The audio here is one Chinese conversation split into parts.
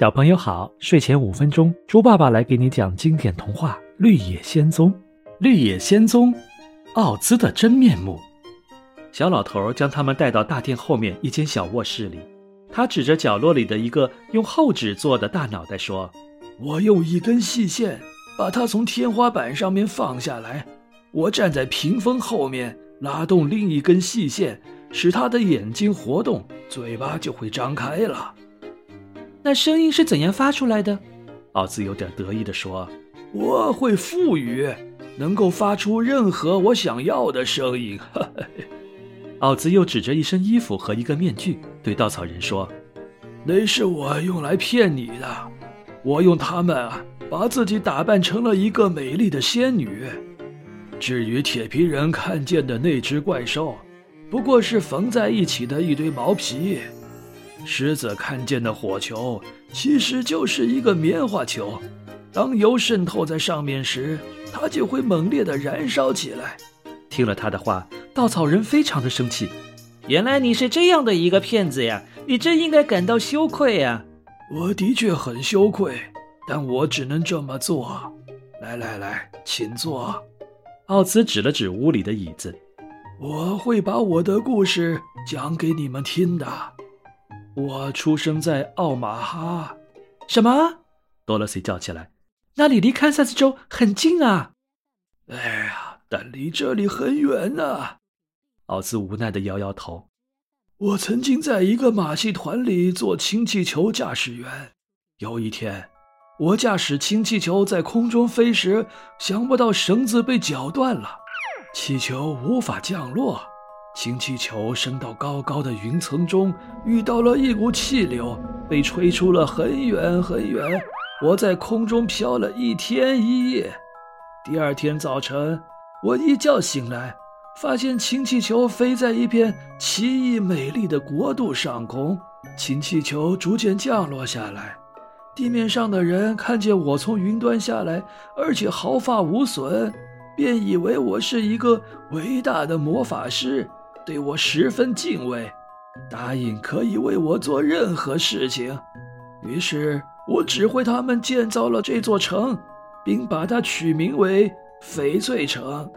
小朋友好，睡前五分钟，猪爸爸来给你讲经典童话《绿野仙踪》。绿野仙踪，奥兹的真面目。小老头将他们带到大殿后面一间小卧室里，他指着角落里的一个用厚纸做的大脑袋说：“我用一根细线把它从天花板上面放下来，我站在屏风后面，拉动另一根细线，使他的眼睛活动，嘴巴就会张开了。”那声音是怎样发出来的？奥兹有点得意地说：“我会赋予，能够发出任何我想要的声音。”奥兹又指着一身衣服和一个面具，对稻草人说：“那是我用来骗你的。我用它们啊，把自己打扮成了一个美丽的仙女。至于铁皮人看见的那只怪兽，不过是缝在一起的一堆毛皮。”狮子看见的火球其实就是一个棉花球，当油渗透在上面时，它就会猛烈地燃烧起来。听了他的话，稻草人非常的生气。原来你是这样的一个骗子呀！你真应该感到羞愧呀！我的确很羞愧，但我只能这么做。来来来，请坐。奥兹指了指屋里的椅子。我会把我的故事讲给你们听的。我出生在奥马哈，什么？多萝西叫起来。那里离堪萨斯州很近啊！哎呀，但离这里很远呢。奥兹无奈的摇摇头。我曾经在一个马戏团里做氢气球驾驶员。有一天，我驾驶氢气球在空中飞时，想不到绳子被绞断了，气球无法降落。氢气球升到高高的云层中，遇到了一股气流，被吹出了很远很远。我在空中飘了一天一夜。第二天早晨，我一觉醒来，发现氢气球飞在一片奇异美丽的国度上空。氢气球逐渐降落下来，地面上的人看见我从云端下来，而且毫发无损，便以为我是一个伟大的魔法师。对我十分敬畏，答应可以为我做任何事情。于是我指挥他们建造了这座城，并把它取名为翡翠城。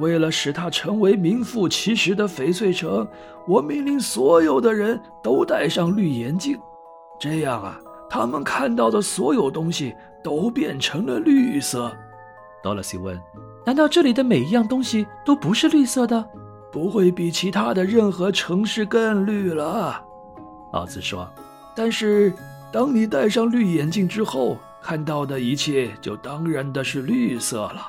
为了使它成为名副其实的翡翠城，我命令所有的人都戴上绿眼镜。这样啊，他们看到的所有东西都变成了绿色。多萝西问：“难道这里的每一样东西都不是绿色的？”不会比其他的任何城市更绿了，老子说。但是，当你戴上绿眼镜之后，看到的一切就当然的是绿色了。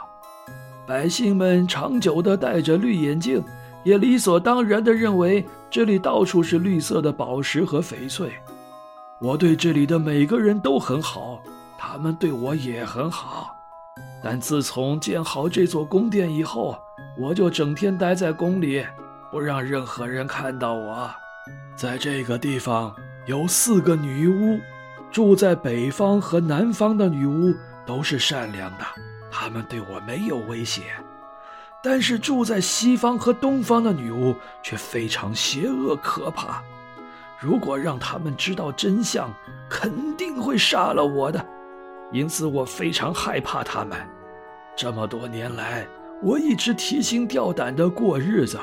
百姓们长久的戴着绿眼镜，也理所当然的认为这里到处是绿色的宝石和翡翠。我对这里的每个人都很好，他们对我也很好。但自从建好这座宫殿以后，我就整天待在宫里，不让任何人看到我。在这个地方有四个女巫，住在北方和南方的女巫都是善良的，她们对我没有威胁。但是住在西方和东方的女巫却非常邪恶可怕。如果让他们知道真相，肯定会杀了我的。因此，我非常害怕他们。这么多年来。我一直提心吊胆地过日子，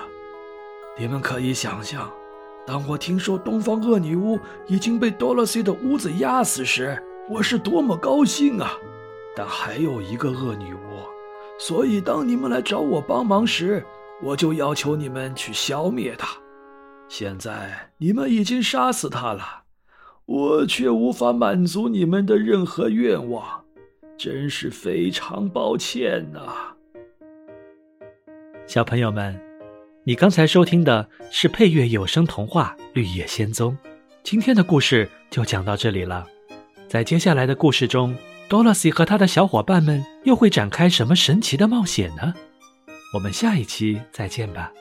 你们可以想象，当我听说东方恶女巫已经被多萝西的屋子压死时，我是多么高兴啊！但还有一个恶女巫，所以当你们来找我帮忙时，我就要求你们去消灭她。现在你们已经杀死她了，我却无法满足你们的任何愿望，真是非常抱歉呐。小朋友们，你刚才收听的是配乐有声童话《绿野仙踪》。今天的故事就讲到这里了。在接下来的故事中，多萝西和他的小伙伴们又会展开什么神奇的冒险呢？我们下一期再见吧。